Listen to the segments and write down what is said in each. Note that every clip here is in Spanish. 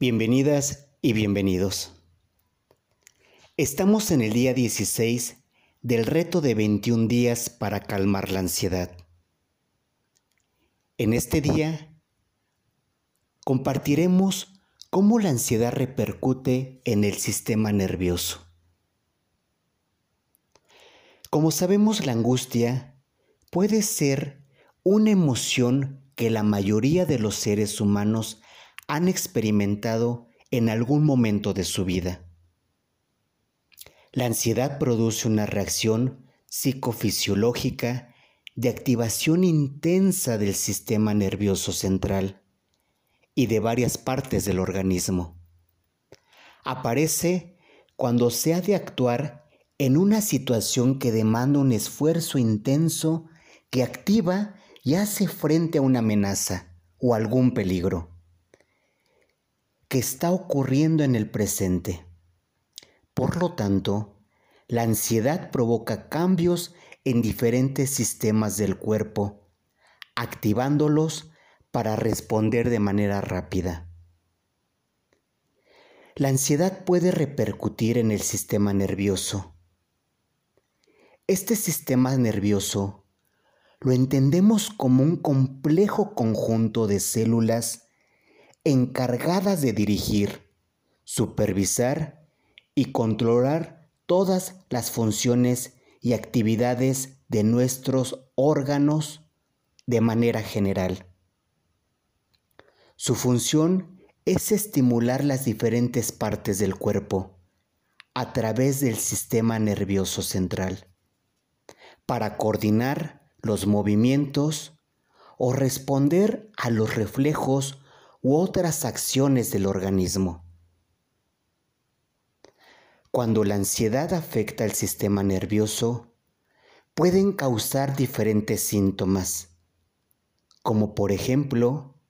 Bienvenidas y bienvenidos. Estamos en el día 16 del reto de 21 días para calmar la ansiedad. En este día compartiremos cómo la ansiedad repercute en el sistema nervioso. Como sabemos, la angustia puede ser una emoción que la mayoría de los seres humanos han experimentado en algún momento de su vida. La ansiedad produce una reacción psicofisiológica de activación intensa del sistema nervioso central y de varias partes del organismo. Aparece cuando se ha de actuar en una situación que demanda un esfuerzo intenso que activa y hace frente a una amenaza o algún peligro que está ocurriendo en el presente. Por lo tanto, la ansiedad provoca cambios en diferentes sistemas del cuerpo, activándolos para responder de manera rápida. La ansiedad puede repercutir en el sistema nervioso. Este sistema nervioso lo entendemos como un complejo conjunto de células encargadas de dirigir, supervisar y controlar todas las funciones y actividades de nuestros órganos de manera general. Su función es estimular las diferentes partes del cuerpo a través del sistema nervioso central para coordinar los movimientos o responder a los reflejos u otras acciones del organismo. Cuando la ansiedad afecta al sistema nervioso, pueden causar diferentes síntomas, como por ejemplo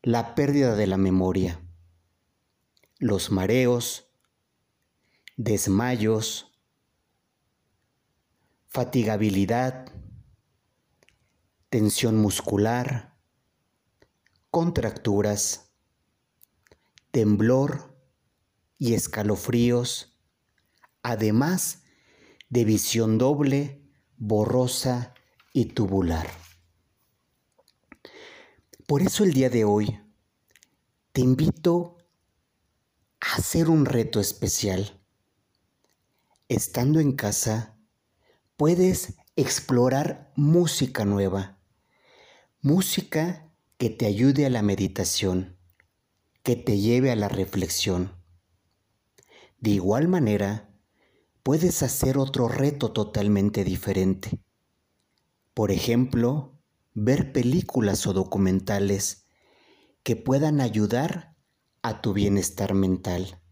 la pérdida de la memoria, los mareos, desmayos, fatigabilidad, tensión muscular, contracturas, temblor y escalofríos, además de visión doble, borrosa y tubular. Por eso el día de hoy te invito a hacer un reto especial. Estando en casa, puedes explorar música nueva, música que te ayude a la meditación, que te lleve a la reflexión. De igual manera, puedes hacer otro reto totalmente diferente. Por ejemplo, ver películas o documentales que puedan ayudar a tu bienestar mental.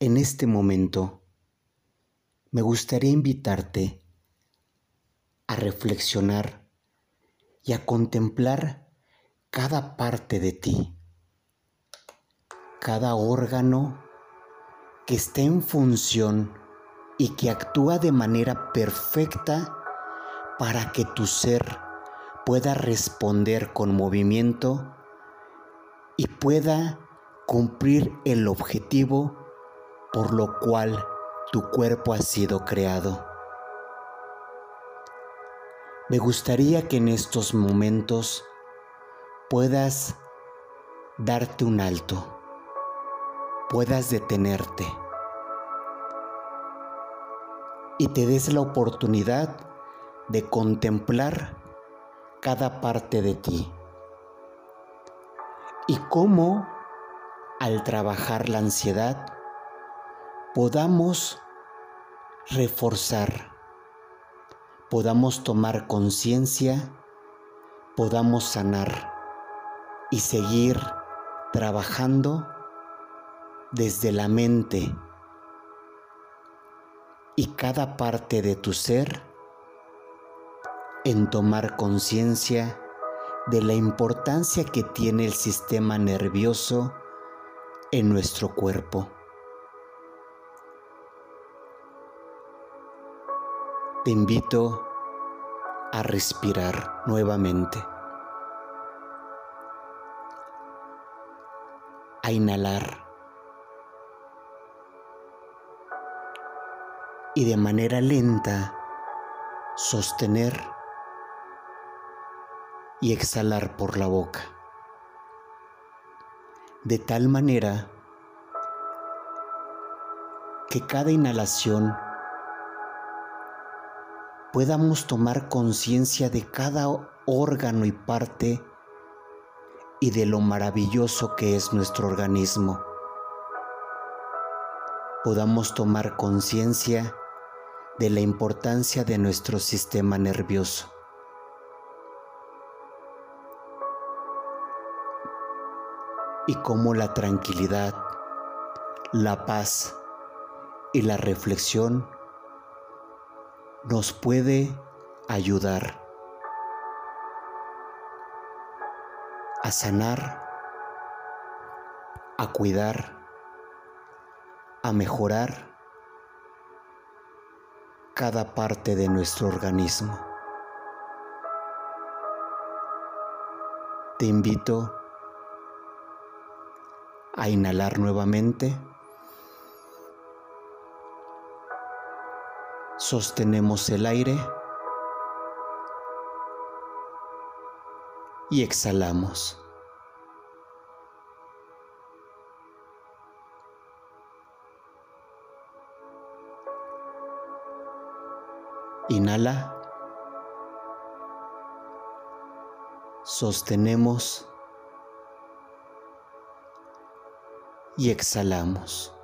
En este momento, me gustaría invitarte a reflexionar y a contemplar cada parte de ti, cada órgano que esté en función y que actúa de manera perfecta para que tu ser pueda responder con movimiento y pueda cumplir el objetivo por lo cual tu cuerpo ha sido creado. Me gustaría que en estos momentos puedas darte un alto, puedas detenerte y te des la oportunidad de contemplar cada parte de ti y cómo al trabajar la ansiedad podamos reforzar podamos tomar conciencia, podamos sanar y seguir trabajando desde la mente y cada parte de tu ser en tomar conciencia de la importancia que tiene el sistema nervioso en nuestro cuerpo. te invito a respirar nuevamente. Inhalar. Y de manera lenta sostener y exhalar por la boca. De tal manera que cada inhalación podamos tomar conciencia de cada órgano y parte y de lo maravilloso que es nuestro organismo. Podamos tomar conciencia de la importancia de nuestro sistema nervioso. Y cómo la tranquilidad, la paz y la reflexión nos puede ayudar a sanar, a cuidar, a mejorar cada parte de nuestro organismo. Te invito a inhalar nuevamente. Sostenemos el aire y exhalamos. Inhala. Sostenemos y exhalamos.